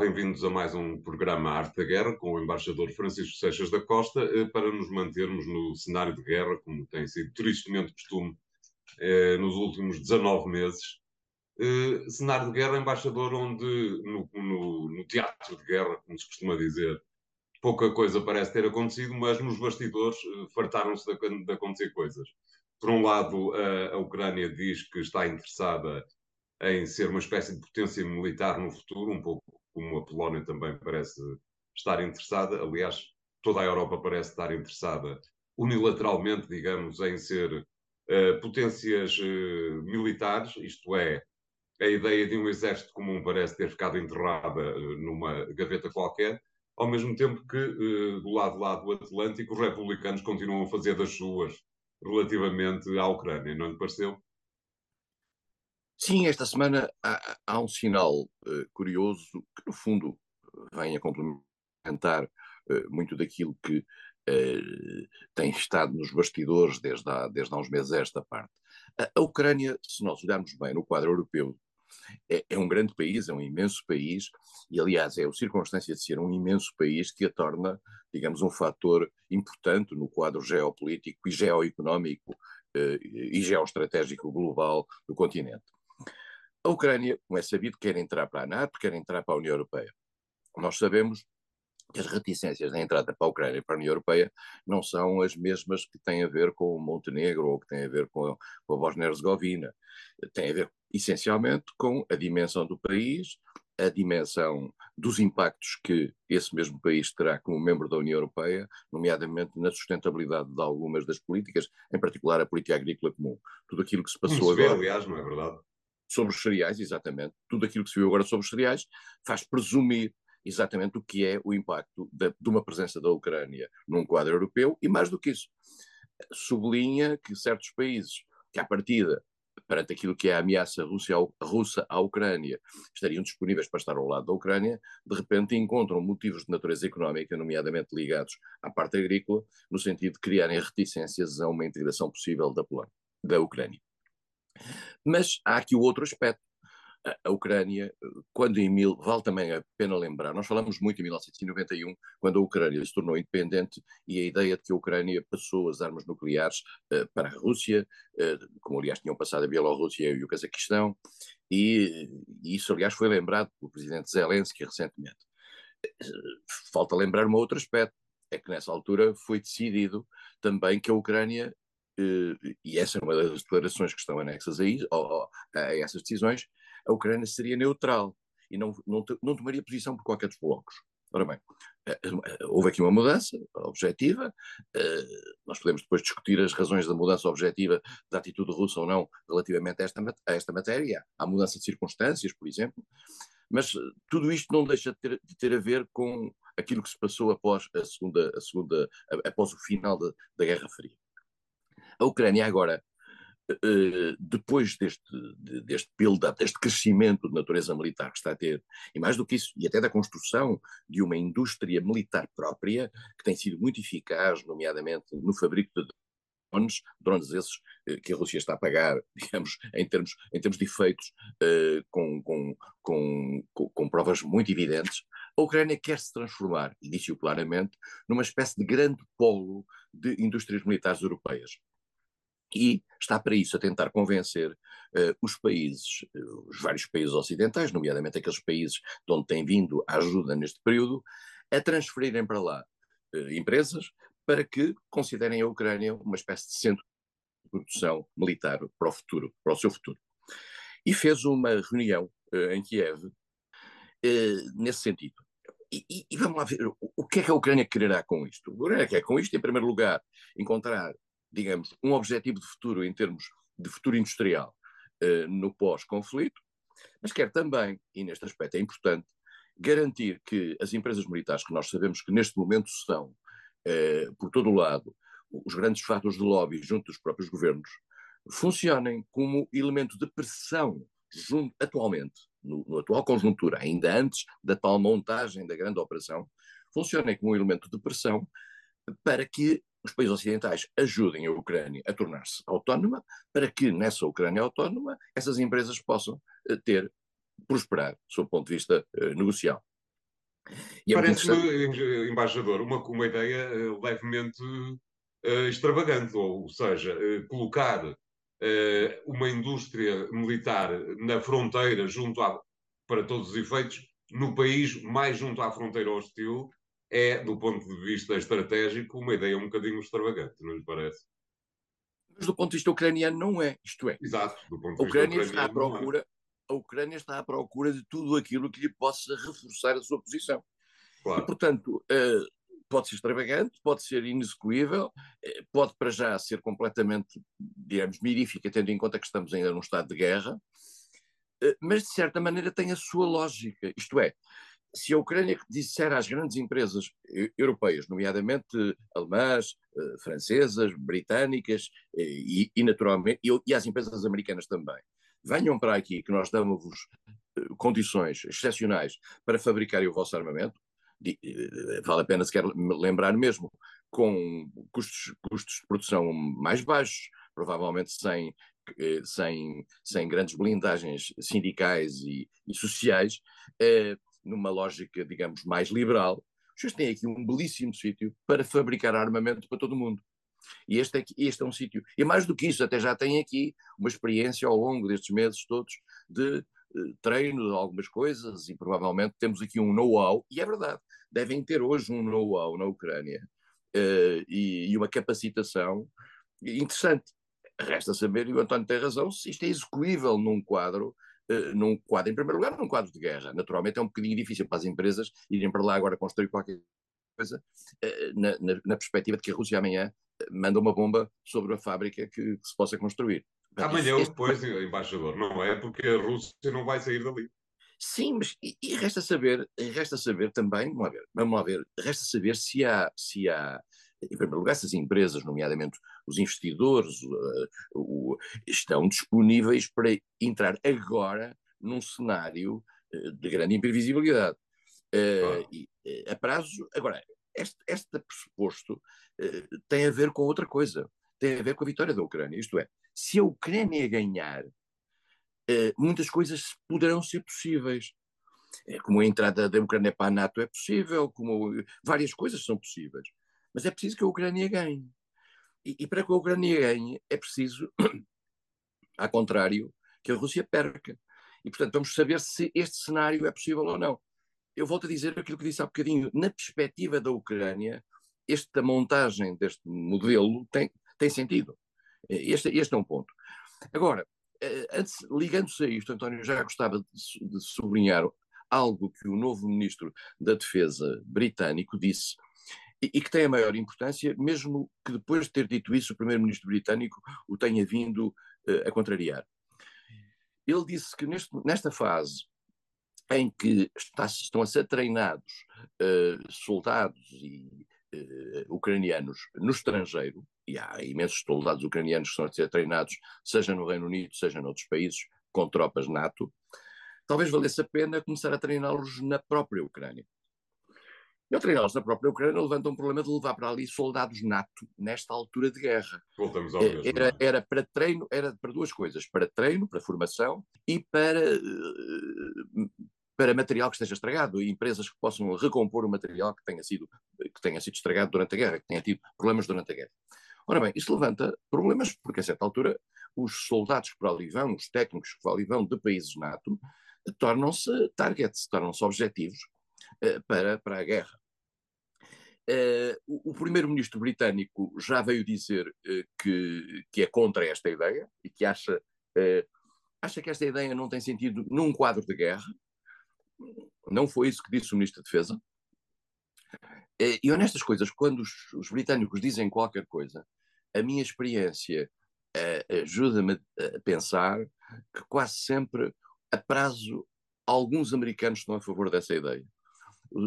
bem-vindos a mais um programa Arte da Guerra com o embaixador Francisco Seixas da Costa eh, para nos mantermos no cenário de guerra, como tem sido tristemente costume eh, nos últimos 19 meses. Eh, cenário de guerra, embaixador, onde no, no, no, teatro de guerra, como se costuma dizer, pouca coisa parece ter acontecido, mas nos bastidores fartaram-se de, de, acontecer coisas. Por um lado, a, a Ucrânia diz que está interessada em ser uma espécie de potência militar no futuro, um pouco como a Polónia também parece estar interessada. Aliás, toda a Europa parece estar interessada unilateralmente, digamos, em ser uh, potências uh, militares, isto é, a ideia de um exército comum parece ter ficado enterrada uh, numa gaveta qualquer, ao mesmo tempo que, do lado lá do Atlântico, os republicanos continuam a fazer das suas relativamente à Ucrânia, não lhe pareceu? Sim, esta semana há, há um sinal uh, curioso que, no fundo, vem a complementar uh, muito daquilo que uh, tem estado nos bastidores desde há, desde há uns meses esta parte. A, a Ucrânia, se nós olharmos bem no quadro europeu, é, é, um grande país, é um imenso país, e aliás é a circunstância de ser um imenso país que a torna, digamos, um fator importante no quadro geopolítico e geoeconómico e geoestratégico global do continente. A Ucrânia, como é sabido, quer entrar para a NATO, quer entrar para a União Europeia. Nós sabemos que as reticências da entrada para a Ucrânia e para a União Europeia não são as mesmas que têm a ver com o Montenegro ou que têm a ver com a, com a Bósnia-Herzegovina. Tem a ver, essencialmente, com a dimensão do país, a dimensão dos impactos que esse mesmo país terá como membro da União Europeia, nomeadamente na sustentabilidade de algumas das políticas, em particular a política agrícola comum. Tudo aquilo que se passou agora. aliás, não é verdade? Sobre os cereais, exatamente. Tudo aquilo que se viu agora sobre os cereais faz presumir exatamente o que é o impacto de, de uma presença da Ucrânia num quadro europeu e, mais do que isso, sublinha que certos países que, à partida, perante aquilo que é a ameaça Rússia, russa à Ucrânia, estariam disponíveis para estar ao lado da Ucrânia, de repente encontram motivos de natureza económica, nomeadamente ligados à parte agrícola, no sentido de criarem reticências a uma integração possível da, Polónia, da Ucrânia. Mas há aqui o outro aspecto. A, Ucrânia, quando em mil, vale também a pena lembrar, nós falamos muito em 1991, quando a Ucrânia se tornou independente e a ideia de que a Ucrânia passou as armas nucleares uh, para a Rússia, uh, como aliás tinham passado a Bielorrússia e o Cazaquistão, e, e isso aliás foi lembrado pelo presidente Zelensky recentemente. Falta lembrar um outro aspecto, é que nessa altura foi decidido também que a Ucrânia eh, e essa é uma das declarações que estão anexas a, isso, a essas decisões, a Ucrânia seria neutral e não, não, não tomaria posição por qualquer dos blocos. Ora bem, eh, eh, houve aqui uma mudança objetiva, nós podemos depois discutir as razões da mudança objetiva da atitude russa ou não relativamente a esta, a esta matéria, à mudança de circunstâncias, por exemplo, mas tudo isto não deixa de ter, de ter a ver com aquilo que se passou após a segunda, a segunda após o final da, da Guerra Fria. A Ucrânia agora, eh, depois deste, deste build-up, deste crescimento de natureza militar que está a ter, e mais do que isso, e até da construção de uma indústria militar própria, que tem sido muito eficaz, nomeadamente no fabrico de drones, drones esses eh, que a Rússia está a pagar, digamos, em termos, em termos de efeitos, eh, com, com, com, com, provas muito evidentes, a Ucrânia quer se transformar, e disse-o claramente, numa espécie de grande polo de indústrias militares europeias e está para isso a tentar convencer uh, os países, uh, os vários países ocidentais, nomeadamente aqueles países de onde tem vindo a ajuda neste período, a transferirem para lá uh, empresas para que considerem a Ucrânia uma espécie de centro de produção militar para o futuro, para o seu futuro. E fez uma reunião em Kiev nesse sentido. E, e, e, vamos lá ver o, o que é que a Ucrânia quererá com isto. A Ucrânia quer com isto, em primeiro lugar, encontrar digamos, um objetivo de futuro em termos de futuro industrial uh, no pós-conflito, mas quer também, e neste aspecto é importante, garantir que as empresas militares, que nós sabemos que neste momento são, uh, por todo o lado, os grandes fatores de lobby junto dos próprios governos, funcionem como elemento de pressão junto, atualmente, no, no, atual conjuntura, ainda antes da tal montagem da grande operação, funcionem como um elemento de pressão para que os países ocidentais ajudem a Ucrânia a tornar-se autónoma, para que nessa Ucrânia autónoma essas empresas possam eh, ter, prosperar, do ponto de vista uh, negocial. É Parece-me, embaixador, uma, uma ideia uh, levemente uh, extravagante, ou, ou seja, colocar uma indústria militar na fronteira, junto à, para todos os efeitos, no país mais junto à fronteira hostil, é, do ponto de vista estratégico, uma ideia um bocadinho extravagante, não lhe parece? Mas do ponto de vista ucraniano não é, isto é. Exato, do ponto de vista Ucrânia está à é. procura, é. A Ucrânia está à procura de tudo aquilo que lhe possa reforçar a sua posição. Claro. E, portanto, uh, pode ser extravagante, pode ser inexecuível, uh, pode para já ser completamente, digamos, mirífica, tendo em conta que estamos ainda num estado de guerra, uh, mas de certa maneira tem a sua lógica. Isto é, se a Ucrânia disser às grandes empresas europeias, nomeadamente alemãs, francesas, britânicas e, e naturalmente, e, e às empresas americanas também, venham para aqui que nós damos-vos condições excepcionais para fabricarem o vosso armamento, eh, vale a pena sequer lembrar mesmo, com custos, custos de produção mais baixos, provavelmente sem, eh, sem, sem grandes blindagens sindicais e, e sociais, eh, numa lógica, digamos, mais liberal, vocês têm aqui um belíssimo sítio para fabricar armamento para todo mundo. E este é, este é um sítio. E mais do que isso, até já tem aqui uma experiência ao longo destes meses todos de treino de algumas coisas e provavelmente temos aqui um know-how, e é verdade, devem ter hoje um know-how na Ucrânia uh, e, e, uma capacitação interessante. Resta saber, e o António tem razão, se isto é execuível num quadro, num quadro, em primeiro lugar, num quadro de guerra. Naturalmente é um bocadinho difícil para as empresas irem para lá agora construir qualquer coisa, uh, na, na, na, perspectiva de que a Rússia amanhã manda uma bomba sobre a fábrica que, que se possa construir. Amanhã ou depois, embaixador, não é? Porque a Rússia não vai sair dali. Sim, mas e, e, resta saber, resta saber também, vamos lá ver, vamos lá ver, resta saber se há, se há, em primeiro lugar, se as empresas, nomeadamente os investidores, uh, uh, estão disponíveis para entrar agora num cenário uh, de grande imprevisibilidade. Ah. E, a prazo, agora, este, este pressuposto tem a ver com outra coisa, tem a ver com a vitória da Ucrânia, isto é, se a Ucrânia ganhar, muitas coisas poderão ser possíveis. Como a entrada da Ucrânia para a NATO é possível, como várias coisas são possíveis. Mas é preciso que a Ucrânia ganhe. E, e para que a Ucrânia ganhe, é preciso, ao contrário, que a Rússia perca. E, portanto, vamos saber se este cenário é possível ou não. Eu volto a dizer aquilo que disse há bocadinho. Na perspectiva da Ucrânia, esta montagem deste modelo tem, tem sentido. Este, este é um ponto. Agora, eh, ligando-se a isto, António, já gostava de, de sublinhar algo que o novo ministro da Defesa britânico disse e, que tem a maior importância, mesmo que depois de ter dito isso o primeiro-ministro britânico o tenha vindo uh, a contrariar. Ele disse que neste, nesta fase em que está, estão a ser treinados uh, soldados e uh, ucranianos no estrangeiro, e há imensos soldados ucranianos que estão a ser treinados, seja no Reino Unido, seja noutros países, com tropas NATO, talvez valesse a pena começar a treiná-los na própria Ucrânia. E ao treiná-los na própria Ucrânia levanta um problema de levar para ali soldados NATO nesta altura de guerra. Voltamos ao mesmo. Era, é? era para treino, era para duas coisas, para treino, para formação e para uh, para material que esteja estragado, e empresas que possam recompor o material que tenha sido, que tenha sido estragado durante a guerra, que tenha tido problemas durante a guerra. Ora bem, isso levanta problemas, porque a certa altura os soldados que para ali vão, os técnicos que para ali vão de países NATO, tornam-se targets, tornam-se objetivos para, para a guerra. Uh, o, primeiro-ministro britânico já veio dizer uh, que, que é contra esta ideia e que acha, acha que esta ideia não tem sentido num quadro de guerra, não foi isso que disse o Ministro da Defesa. E honestas coisas, quando os, os, britânicos dizem qualquer coisa, a minha experiência uh, ajuda-me a pensar que quase sempre, a prazo, alguns americanos estão a favor dessa ideia.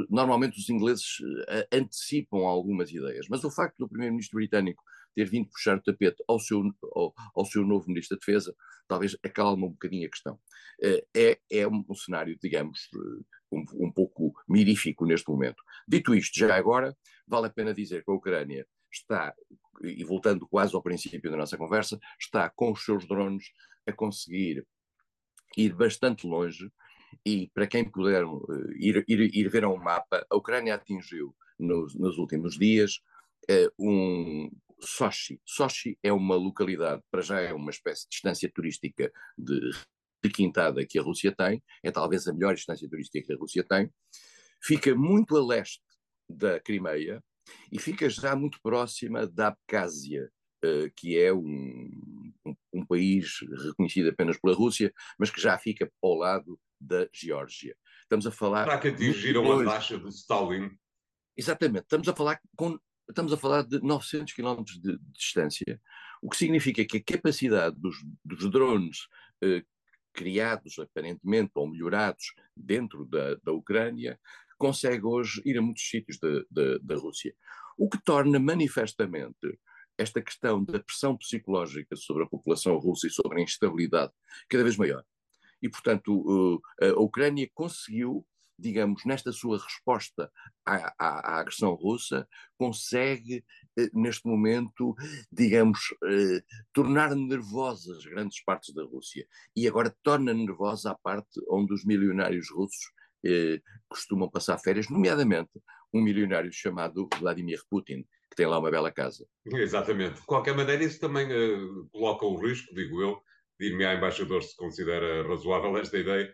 Normalmente os ingleses uh, antecipam algumas ideias, mas o facto do primeiro-ministro britânico ter vindo puxar o tapete ao seu, ao, ao seu novo Ministro da Defesa, talvez acalma um bocadinho a questão. Uh, é, é um, cenário, digamos, uh, um, um, pouco mirífico neste momento. Dito isto, já agora, vale a pena dizer que a Ucrânia está, e voltando quase ao princípio da nossa conversa, está com os seus drones a conseguir ir bastante longe e para quem puder ir, ir, ir ver um mapa, a Ucrânia atingiu nos, nos últimos dias um Sochi. Sochi é uma localidade, para já é uma espécie de distância turística de requintada que a Rússia tem, é talvez a melhor distância turística que a Rússia tem, fica muito a leste da Crimeia e fica já muito próxima da Abcásia, uh, que é um, um, país reconhecido apenas pela Rússia, mas que já fica ao lado da Geórgia. Estamos a falar. Será que atingiram a taxa do Stalin? Exatamente, estamos a falar com estamos a falar de 900 km de, de distância, o que significa que a capacidade dos, dos drones eh, criados aparentemente ou melhorados dentro da, da Ucrânia consegue hoje ir a muitos sítios da Rússia. O que torna manifestamente esta questão da pressão psicológica sobre a população russa e sobre a instabilidade cada vez maior. E, portanto, eh, a Ucrânia conseguiu digamos, nesta sua resposta à, à, à agressão russa, consegue, eh, neste momento, digamos, eh, tornar nervosas grandes partes da Rússia. E agora torna nervosa a parte onde os milionários russos costumam passar férias, nomeadamente um milionário chamado Vladimir Putin, que tem lá uma bela casa. Exatamente. De qualquer maneira, isso também uh, coloca o risco, digo eu, dir-me à embaixador se considera razoável esta ideia,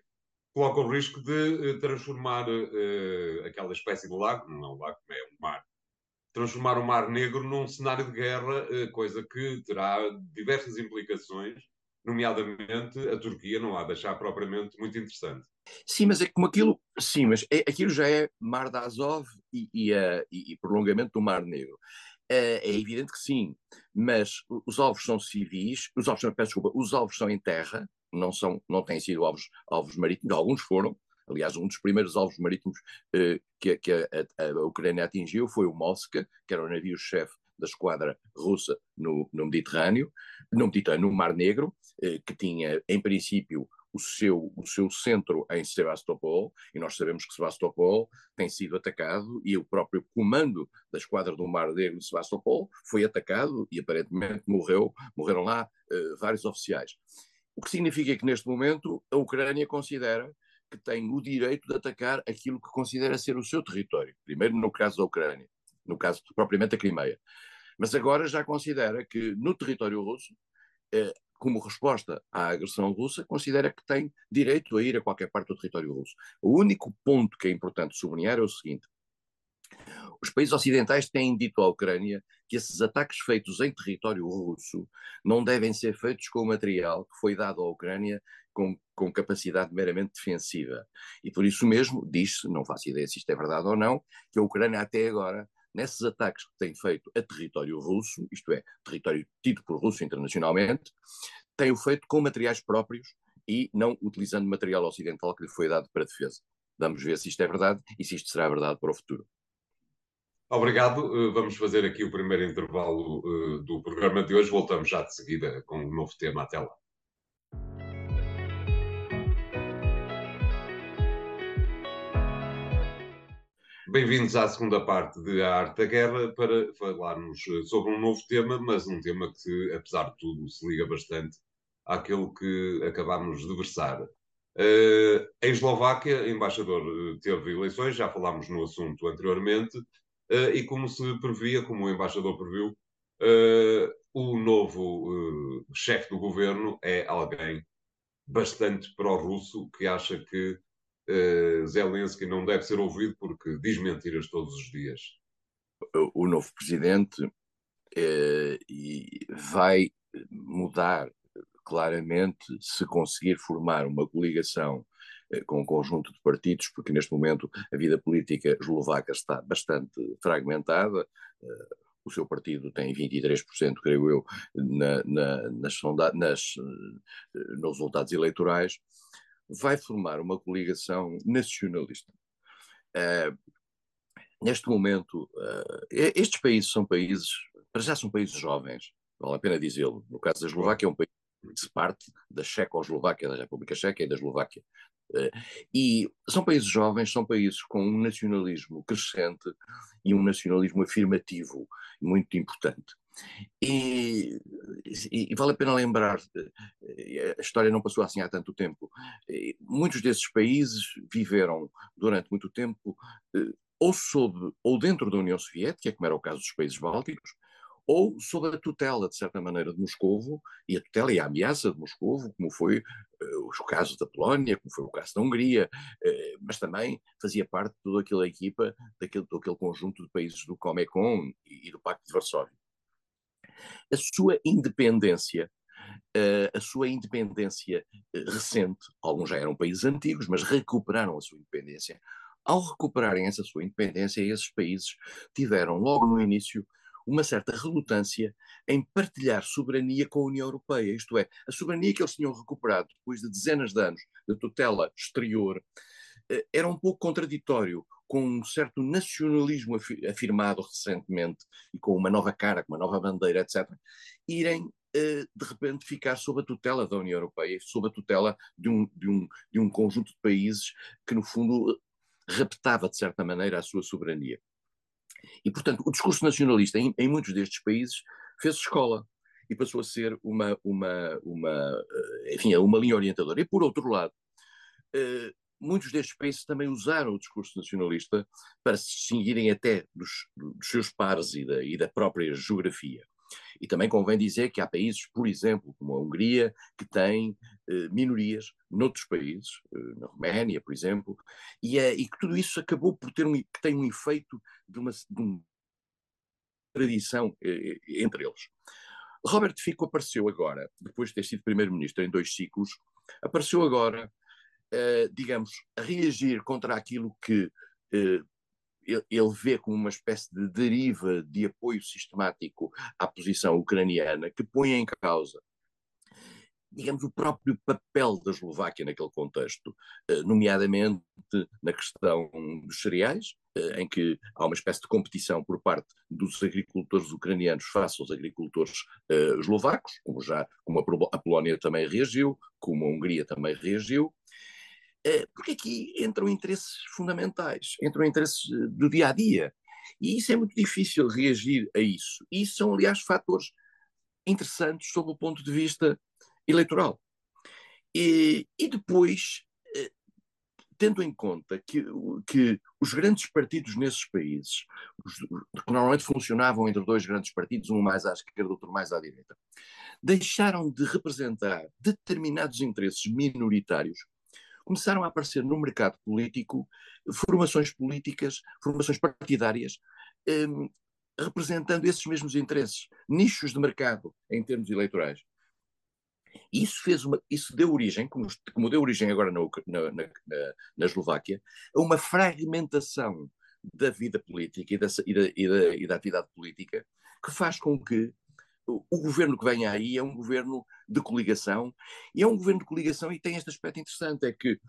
coloca o risco de uh, transformar uh, aquela espécie de lago, não é um lago, é um mar, transformar o Mar Negro num cenário de guerra, uh, coisa que terá diversas implicações, nomeadamente a Turquia não há de achar propriamente muito interessante. Sim, mas é como aquilo, sim, mas é, aquilo já é Mar de Azov e, e, e, e prolongamento do Mar Negro. É, é evidente que sim, mas os alvos são civis, os alvos, peço desculpa, os alvos são em terra, não, são, não têm sido alvos, alvos marítimos, alguns foram. Aliás, um dos primeiros alvos marítimos eh, que, que a, a, Ucrânia atingiu foi o Moska, que era o navio-chefe da esquadra russa no, no Mediterrâneo, no Mediterrâneo, no Mar Negro, eh, que tinha, em princípio, o seu, o seu centro em Sebastopol, e nós sabemos que Sebastopol tem sido atacado, e o próprio comando da esquadra do Mar Negro de Sebastopol foi atacado e aparentemente morreu, morreram lá uh, vários oficiais. O que significa que, neste momento, a Ucrânia considera que tem o direito de atacar aquilo que considera ser o seu território. Primeiro, no caso da Ucrânia, no caso propriamente da Crimeia. Mas agora já considera que no território russo, eh, como resposta à agressão russa, considera que tem direito a ir a qualquer parte do território russo. O único ponto que é importante sublinhar é o seguinte: os países ocidentais têm dito à Ucrânia que esses ataques feitos em território russo não devem ser feitos com material que foi dado à Ucrânia com, com capacidade meramente defensiva. E por isso mesmo, diz-se, não faço ideia se isto é verdade ou não, que a Ucrânia até agora nesses ataques que tem feito a território russo, isto é, território tido por russo internacionalmente, tem o feito com materiais próprios e não utilizando material ocidental que lhe foi dado para defesa. Vamos ver se isto é verdade e se isto será verdade para o futuro. Obrigado. Eh, vamos fazer aqui o primeiro intervalo eh, do programa de hoje. Voltamos já de seguida com um novo tema. Até lá. Bem-vindos à segunda parte de A Arte da Guerra para falarmos eh, sobre um novo tema, mas um tema que, apesar de tudo, se liga bastante àquele que acabámos de versar. Uh, em Eslováquia, o embaixador teve eleições, já falámos no assunto anteriormente, uh, e como se previa, como o embaixador previu, uh, o novo chefe do governo é alguém bastante pró-russo que acha que Zelensky não deve ser ouvido porque diz mentiras todos os dias. O novo presidente vai mudar claramente se conseguir formar uma coligação eh, com um conjunto de partidos, porque neste momento a vida política eslovaca está bastante fragmentada. Eh, o seu partido tem 23%, creio eu, na, na, nas, nas, eh, nos resultados eleitorais. Vai formar uma coligação nacionalista. Uh, neste momento, uh, estes países são países, para já são países jovens, vale a pena dizê-lo. No caso da Eslováquia, é um país que se parte da Checoslováquia, da República Checa e da Eslováquia. Eh, e são países jovens, são países com um nacionalismo crescente e um nacionalismo afirmativo muito importante. E, e, e, vale a pena lembrar, eh, a história não passou assim há tanto tempo. Muitos desses países viveram durante muito tempo eh, ou sob ou dentro da União Soviética, como era o caso dos países bálticos, ou sob a tutela, de certa maneira, de Moscovo, e a tutela e a ameaça de Moscovo, como foi uh, o caso da Polónia, como foi o caso da Hungria, uh, mas também fazia parte de toda aquela equipa, daquele, daquele conjunto de países do Comecon e, e do Pacto de Varsóvia. A sua independência Uh, a sua independência uh, recente, alguns já eram países antigos, mas recuperaram a sua independência. Ao recuperarem essa sua independência, esses países tiveram logo no início uma certa relutância em partilhar soberania com a União Europeia, isto é, a soberania que eles tinham recuperado depois de dezenas de anos de tutela exterior eh, era um pouco contraditório com um certo nacionalismo afirmado recentemente e com uma nova cara, com uma nova bandeira, etc., irem eh, de repente ficar sob a tutela da União Europeia, sob a tutela de um, de um, de um conjunto de países que, no fundo, raptava, de certa maneira, a sua soberania. E, portanto, o discurso nacionalista em, em muitos destes países fez escola e passou a ser uma, uma, uma, eh, enfim, uma linha orientadora. E, por outro lado, eh, muitos destes países também usaram o discurso nacionalista para se distinguirem até dos, dos seus pares e da, e da própria geografia. E também convém dizer que há países, por exemplo, como a Hungria, que têm eh, minorias noutros países, eh, na Roménia, por exemplo, e, é, e, que tudo isso acabou por ter um, que tem um efeito de uma, de uma tradição eh, eh, entre eles. Robert Fico apareceu agora, depois de ter sido primeiro-ministro em dois ciclos, apareceu agora, eh, digamos, reagir contra aquilo que eh, ele vê como uma espécie de deriva de apoio sistemático à posição ucraniana que põe em causa digamos, o próprio papel da Eslováquia naquele contexto, eh, nomeadamente na questão dos cereais, em que há uma espécie de competição por parte dos agricultores ucranianos face aos agricultores uh, eslovacos, como já como a Polónia também reagiu, como a Hungria também reagiu, porque aqui entram interesses fundamentais, entram interesses eh, do dia a dia. E isso é muito difícil reagir a isso. E isso são, aliás, fatores interessantes sob o ponto de vista eleitoral. E, e depois, eh, tendo em conta que, que os grandes partidos nesses países, que normalmente funcionavam entre dois grandes partidos, um mais à esquerda, outro mais à direita, deixaram de representar determinados interesses minoritários começaram a aparecer no mercado político formações políticas, formações partidárias, um, representando esses mesmos interesses, nichos de mercado em termos eleitorais. Isso, fez uma, isso deu origem, como, como deu origem agora na, na, na, na, Eslováquia, a uma fragmentação da vida política e da, e, da, e, da, e da atividade política que faz com que o governo que vem aí é um governo de coligação, e é um governo de coligação e tem este aspecto interessante, é que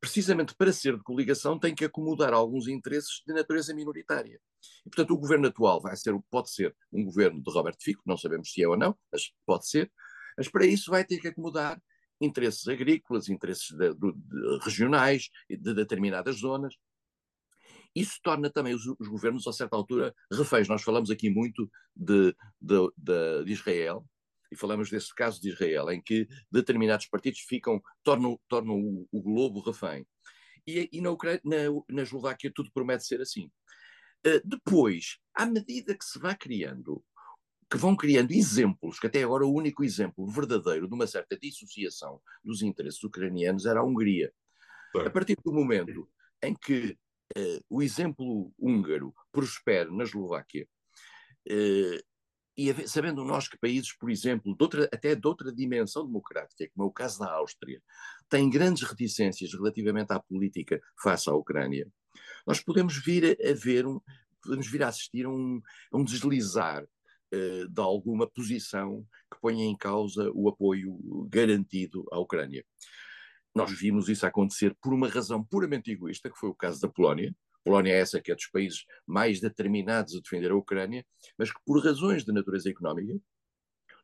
precisamente para ser de coligação tem que acomodar alguns interesses de natureza minoritária. E, portanto, o governo atual vai ser, pode ser um governo de Roberto Fico, não sabemos se é ou não, mas pode ser, mas para isso vai ter que acomodar interesses agrícolas, interesses de, de, de, regionais, de determinadas zonas, isso torna também os, os, governos, a certa altura, reféns. Nós falamos aqui muito de, de, de, de Israel, e falamos desse caso de Israel, em que determinados partidos ficam, tornam, tornam o, o globo refém. E, e na, Ucrânia, na, na Eslováquia tudo promete ser assim. Uh, depois, à medida que se vai criando, que vão criando exemplos, que até agora o único exemplo verdadeiro de uma certa dissociação dos interesses ucranianos era a Hungria. A partir do momento em que uh, o exemplo húngaro prospera na Eslováquia, uh, e sabendo nós que países, por exemplo, de outra, até de outra dimensão democrática, como é o caso da Áustria, têm grandes reticências relativamente à política face à Ucrânia, nós podemos vir a ver, um, podemos vir a assistir a um, a um deslizar uh, de alguma posição que ponha em causa o apoio garantido à Ucrânia. Nós vimos isso acontecer por uma razão puramente egoísta, que foi o caso da Polónia, Polónia é essa que é dos países mais determinados a defender a Ucrânia, mas que por razões de natureza económica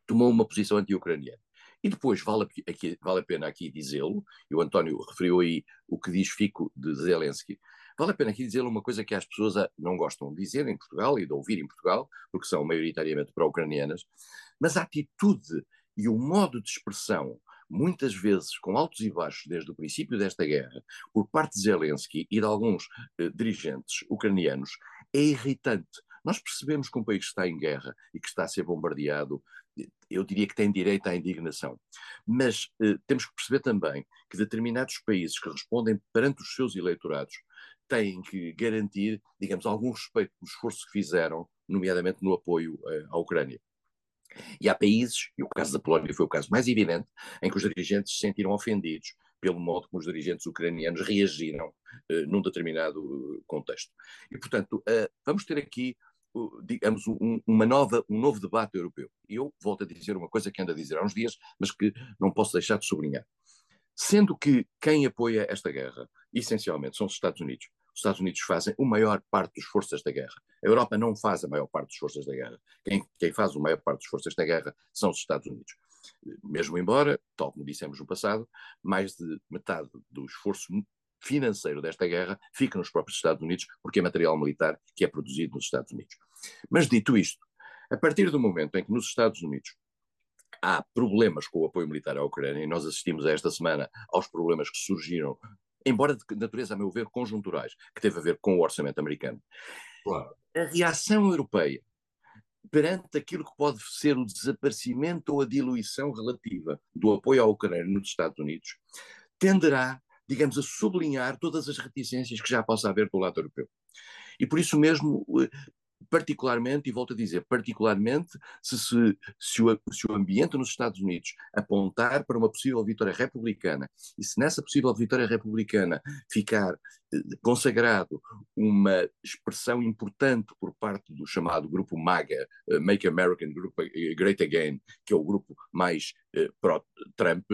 tomou uma posição anti-ucraniana. E depois vale, aqui, vale a pena aqui dizê-lo, e o António referiu aí o que diz Fico de Zelensky, Vale a pena aqui dizer uma coisa que as pessoas ah, não gostam de dizer em Portugal e de ouvir em Portugal, porque são maioritariamente pró-ucranianas, mas a atitude e o modo de expressão, muitas vezes com altos e baixos desde o princípio desta guerra, por parte de Zelensky e de alguns eh, dirigentes ucranianos, é irritante. Nós percebemos que um país que está em guerra e que está a ser bombardeado, eu diria que tem direito à indignação. Mas eh, temos que perceber também que determinados países que respondem perante os seus eleitorados têm que garantir, digamos, algum respeito pelo esforço que fizeram, nomeadamente no apoio eh, à Ucrânia. E há países, e o caso da Polónia foi o caso mais evidente, em que os dirigentes se sentiram ofendidos pelo modo como os dirigentes ucranianos reagiram uh, num determinado eh, contexto. E, portanto, uh, vamos ter aqui, uh, digamos, um, uma nova, um novo debate europeu. E eu volto a dizer uma coisa que ando a dizer há uns dias, mas que não posso deixar de sublinhar. Sendo que quem apoia esta guerra, essencialmente, são os Estados Unidos, os Estados Unidos fazem a maior parte dos esforços da guerra. A Europa não faz a maior parte dos esforços da guerra. Quem, quem faz a maior parte dos esforços da guerra são os Estados Unidos. Mesmo embora, tal como dissemos no passado, mais de metade do esforço financeiro desta guerra fica nos próprios Estados Unidos, porque é material militar que é produzido nos Estados Unidos. Mas dito isto, a partir do momento em que nos Estados Unidos há problemas com o apoio militar à Ucrânia, e nós assistimos esta semana aos problemas que surgiram embora de natureza, a meu ver, conjunturais, que teve a ver com o orçamento americano. Claro. A reação europeia perante aquilo que pode ser o desaparecimento ou a diluição relativa do apoio à Ucrânia nos Estados Unidos tenderá, digamos, a sublinhar todas as reticências que já possa haver do lado europeu. E por isso mesmo particularmente, e volto a dizer, particularmente se, se, se, o, se, o, ambiente nos Estados Unidos apontar para uma possível vitória republicana, e se nessa possível vitória republicana ficar eh, consagrado uma expressão importante por parte do chamado grupo MAGA, uh, Make American uh, Great Again, que é o grupo mais uh, pró-Trump,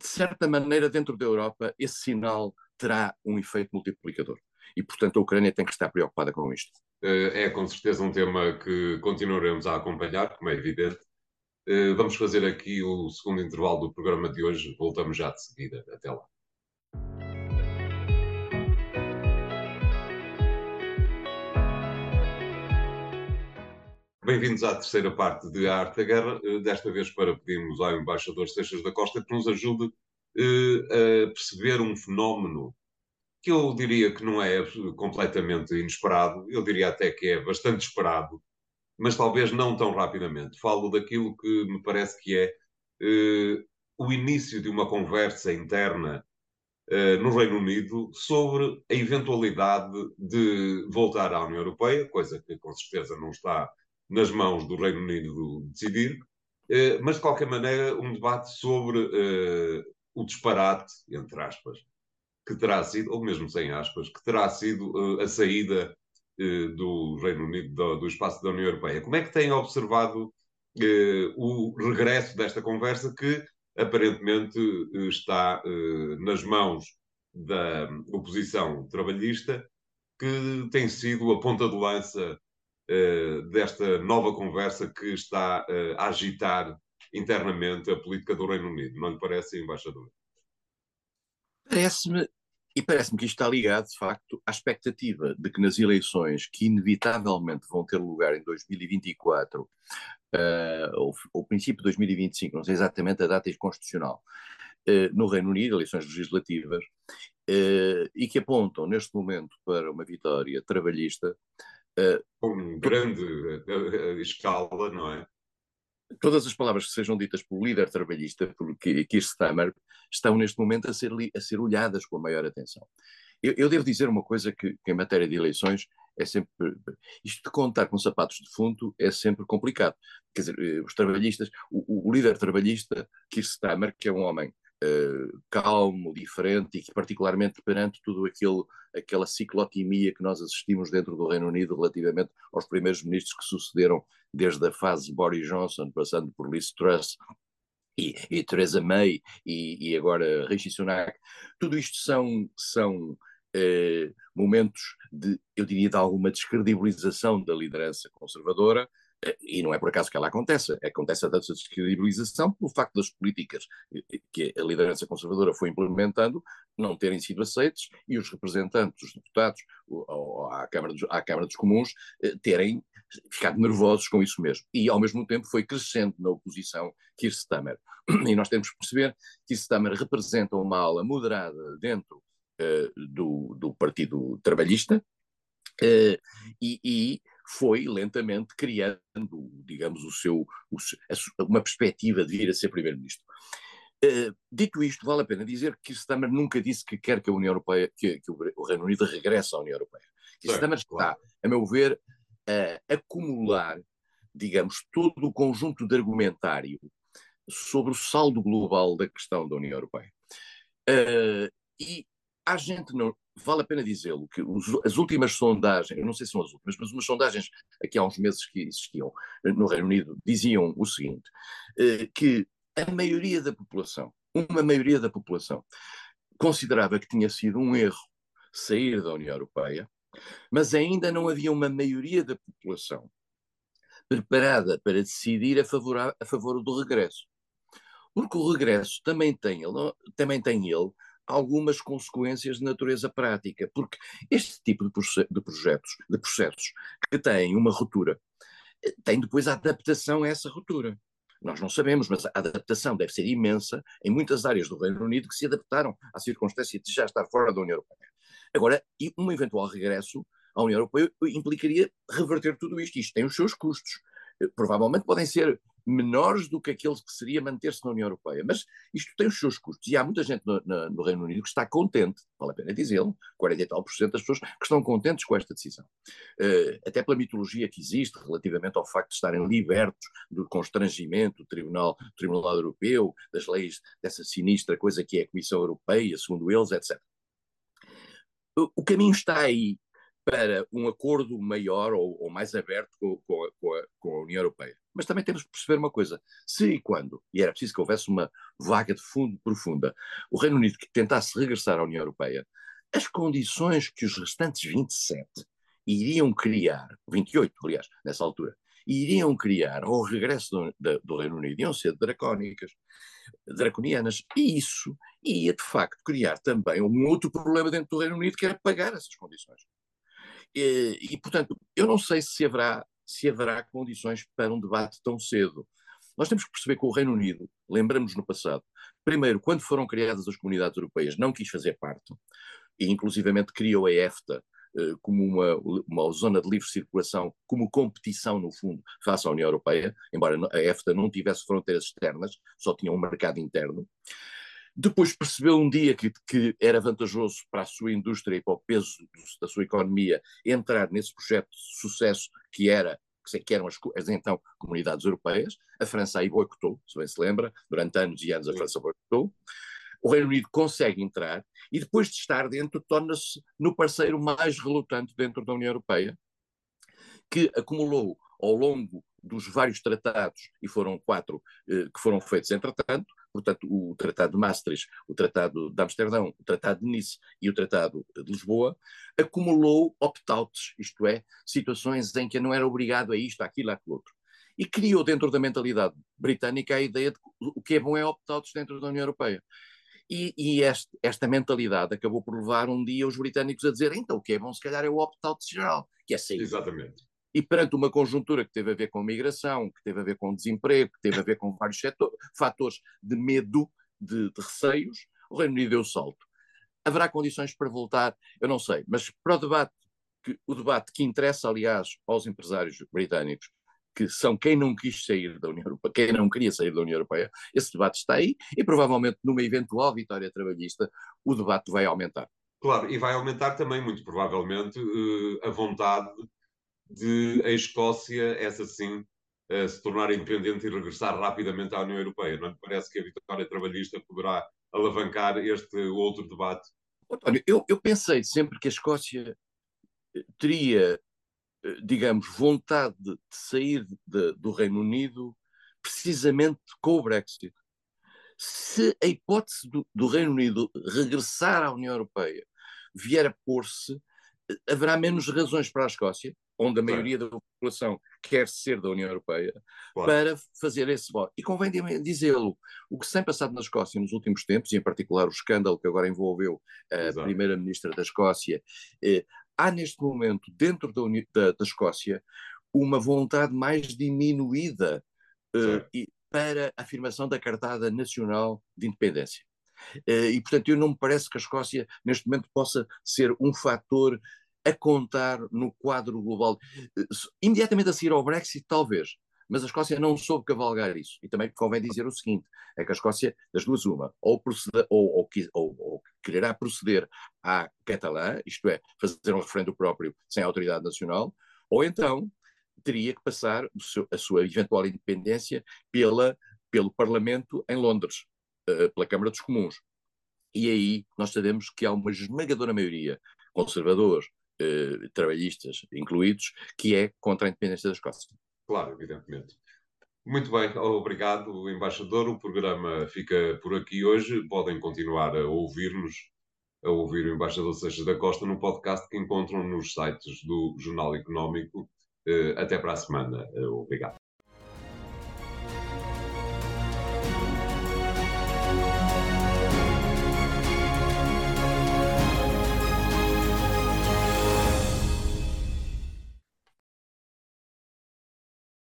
de certa maneira, dentro da Europa, esse sinal terá um efeito multiplicador. E, portanto, a Ucrânia tem que estar preocupada com isto. Eh, é com certeza um tema que continuaremos a acompanhar, como é evidente. Eh, vamos fazer aqui o segundo intervalo do programa de hoje. Voltamos já de seguida. Até lá. Bem-vindos à terceira parte de A Arte da Guerra. Eh, desta vez para pedirmos ao embaixador Seixas da Costa que nos ajude a perceber um fenómeno que eu diria que não é completamente inesperado, eu diria até que é bastante esperado, mas talvez não tão rapidamente. Falo daquilo que me parece que é eh, o início de uma conversa interna eh, no Reino Unido sobre a eventualidade de voltar à União Europeia, coisa que com certeza não está nas mãos do Reino Unido decidir, eh, mas de qualquer maneira um debate sobre o disparate, entre aspas, que terá sido, ou mesmo sem aspas, que terá sido uh, a saída uh, do Reino Unido do, do, espaço da União Europeia. Como é que tem observado uh, o regresso desta conversa que aparentemente está nas mãos da oposição trabalhista, que tem sido a ponta de lança desta nova conversa que está a agitar internamente a política do Reino Unido. Não lhe parece, embaixador? Parece-me e parece-me que isto está ligado, de facto, à expectativa de que nas eleições que inevitavelmente vão ter lugar em 2024, uh, ou, ou princípio de 2025, não sei exatamente a data constitucional, uh, no Reino Unido, eleições legislativas, uh, e que apontam neste momento para uma vitória trabalhista. Com grande escala, não é? Todas as palavras que sejam ditas pelo líder trabalhista, pelo Keir Starmer, estão neste momento a ser, a ser olhadas com a maior atenção. Eu, eu devo dizer uma coisa que, que, em matéria de eleições é sempre. Isto de contar com sapatos de fundo é sempre complicado. Quer dizer, eh, os trabalhistas, o, o líder trabalhista, Keir Starmer, que é um homem uh, calmo, diferente e que, particularmente perante tudo aquilo, aquela ciclotimia que nós assistimos dentro do Reino Unido relativamente aos primeiros ministros que sucederam desde a fase Boris Johnson, passando por Liz Truss e, e Theresa May e, e, agora Rishi Sunak, tudo isto são, são eh, momentos de, eu diria, de alguma descredibilização da liderança conservadora, E não é por acaso que ela acontece, acontece a descredibilização pelo facto das políticas que a liderança conservadora foi implementando não terem sido aceites e os representantes, os deputados à Câmara dos, à Câmara dos Comuns eh, terem ficado nervosos com isso mesmo. E, ao mesmo tempo, foi crescendo na oposição Keir Starmer. E nós temos que perceber que Keir Starmer representa uma ala moderada dentro do, do Partido Trabalhista e, e foi lentamente criando, digamos, o seu, o, uma perspectiva de vir a ser primeiro-ministro. Uh, dito isto, vale a pena dizer que Stammer nunca disse que quer que a União Europeia, que, que o Reino Unido regresse à União Europeia. Stammer está, a meu ver, a acumular, digamos, todo o conjunto de argumentário sobre o saldo global da questão da União Europeia. Uh, e há gente, não, vale a pena dizê-lo, que os, as últimas sondagens, não sei se são as últimas, mas umas sondagens aqui há uns meses que existiam eh, no Reino Unido diziam o seguinte, uh, que a maioria da população, uma maioria da população, considerava que tinha sido um erro sair da União Europeia, mas ainda não havia uma maioria da população preparada para decidir a favor, a favor do regresso. Porque o regresso também tem, ele, também tem ele algumas consequências de natureza prática, porque este tipo de, de projetos, de processos que têm uma ruptura, eh, tem depois a adaptação a essa ruptura. Nós não sabemos, mas a adaptação deve ser imensa em muitas áreas do Reino Unido que se adaptaram à circunstância de já estar fora da União Europeia. Agora, um eventual regresso à União Europeia implicaria reverter tudo isto. Isto tem os seus custos. Eh, provavelmente podem ser menores do que aqueles que seria manter-se na União Europeia. Mas isto tem os seus custos. E há muita gente no, no Reino Unido que está contente, vale a pena dizê-lo, 40 e tal por cento das pessoas que estão contentes com esta decisão. Uh, até pela mitologia que existe relativamente ao facto de estarem libertos do constrangimento do Tribunal, do Tribunal Europeu, das leis dessa sinistra coisa que é a Comissão Europeia, segundo eles, etc o caminho está aí para um acordo maior ou, ou mais aberto com, com, a, com, a, com, a, União Europeia. Mas também temos que perceber uma coisa: se e quando, e era preciso que houvesse uma vaga de fundo profunda, o Reino Unido que tentasse regressar à União Europeia, as condições que os restantes 27 iriam criar, 28, aliás, nessa altura, iriam criar ao regresso do, do Reino Unido iam ser dracónicas, draconianas. E isso ia, de facto, criar também um outro problema dentro do Reino Unido, que era pagar essas condições. E, e, portanto, eu não sei se haverá, se haverá condições para um debate tão cedo. Nós temos que perceber que o Reino Unido, lembramos no passado, primeiro, quando foram criadas as comunidades europeias, não quis fazer parte, e inclusivamente criou a EFTA, eh, como uma, uma zona de livre circulação, como competição, no fundo, face à União Europeia, embora a EFTA não tivesse fronteiras externas, só tinha um mercado interno. Depois percebeu um dia que, que, era vantajoso para a sua indústria e para o peso da sua economia entrar nesse projeto de sucesso que era que eram as, as, então comunidades europeias. A França aí boicotou, se bem se lembra, durante anos e anos a França boicotou o Reino Unido consegue entrar e depois de estar dentro torna-se no parceiro mais relutante dentro da União Europeia, que acumulou ao longo dos vários tratados, e foram quatro eh, que foram feitos entretanto, portanto, o Tratado de Maastricht, o Tratado de Amsterdão, o Tratado de Nice e o Tratado de Lisboa, acumulou opt-outs, isto é, situações em que não era obrigado a isto, aquilo, aquilo outro. E criou dentro da mentalidade britânica a ideia de o que é bom é opt-outs dentro da União Europeia. E, e este, esta mentalidade acabou por levar um dia os britânicos a dizer então o que é bom se calhar é o opt-out geral, que é sair. Exatamente. E perante uma conjuntura que teve a ver com migração, que teve a ver com desemprego, que teve a ver com vários setores, fatores de medo, de, de receios, o Reino Unido deu salto. Haverá condições para voltar? Eu não sei, mas para o debate, que, o debate que interessa, aliás, aos empresários britânicos, que são quem não quis sair da União Europeia, quem não queria sair da União Europeia, esse debate está aí e provavelmente numa eventual vitória trabalhista o debate vai aumentar. Claro, e vai aumentar também, muito provavelmente, eh, a vontade de a Escócia, essa sim, eh, se tornar independente e regressar rapidamente à União Europeia. Não parece que a vitória trabalhista poderá alavancar este outro debate? António, eu, eu pensei sempre que a Escócia teria eh, digamos, vontade de sair de, do Reino Unido precisamente com o Brexit. Se a hipótese do, do Reino Unido regressar à União Europeia vier a pôr-se, eh, haverá menos razões para a Escócia, onde a maioria da população quer ser da União Europeia, claro. para fazer esse voto. E convém dizê-lo, o que se tem passado na Escócia nos últimos tempos, e em particular o escândalo que agora envolveu a Primeira-Ministra da Escócia, eh, há neste momento, dentro da, da, da Escócia, uma vontade mais diminuída eh, para a afirmação da Cartada Nacional de Independência. Eh, e, portanto, eu não me parece que a Escócia, neste momento, possa ser um fator a contar no quadro global. Eh, imediatamente a seguir ao Brexit, talvez, mas a Escócia não soube cavalgar isso. E também convém dizer o seguinte: é que a Escócia, das duas, uma, ou, proceder, ou, ou, ou, ou quererá proceder à catalã, isto é, fazer um referendo próprio sem autoridade nacional, ou então teria que passar seu, a sua eventual independência pela, pelo Parlamento em Londres, uh, pela Câmara dos Comuns. E aí nós sabemos que há uma esmagadora maioria, conservadores, uh, trabalhistas incluídos, que é contra a independência da Escócia. Claro, evidentemente. Muito bem, obrigado, embaixador. O programa fica por aqui hoje. Podem continuar a ouvir-nos, a ouvir o embaixador Seixas da Costa no podcast que encontram nos sites do Jornal Económico. Eh, até para a semana. Obrigado.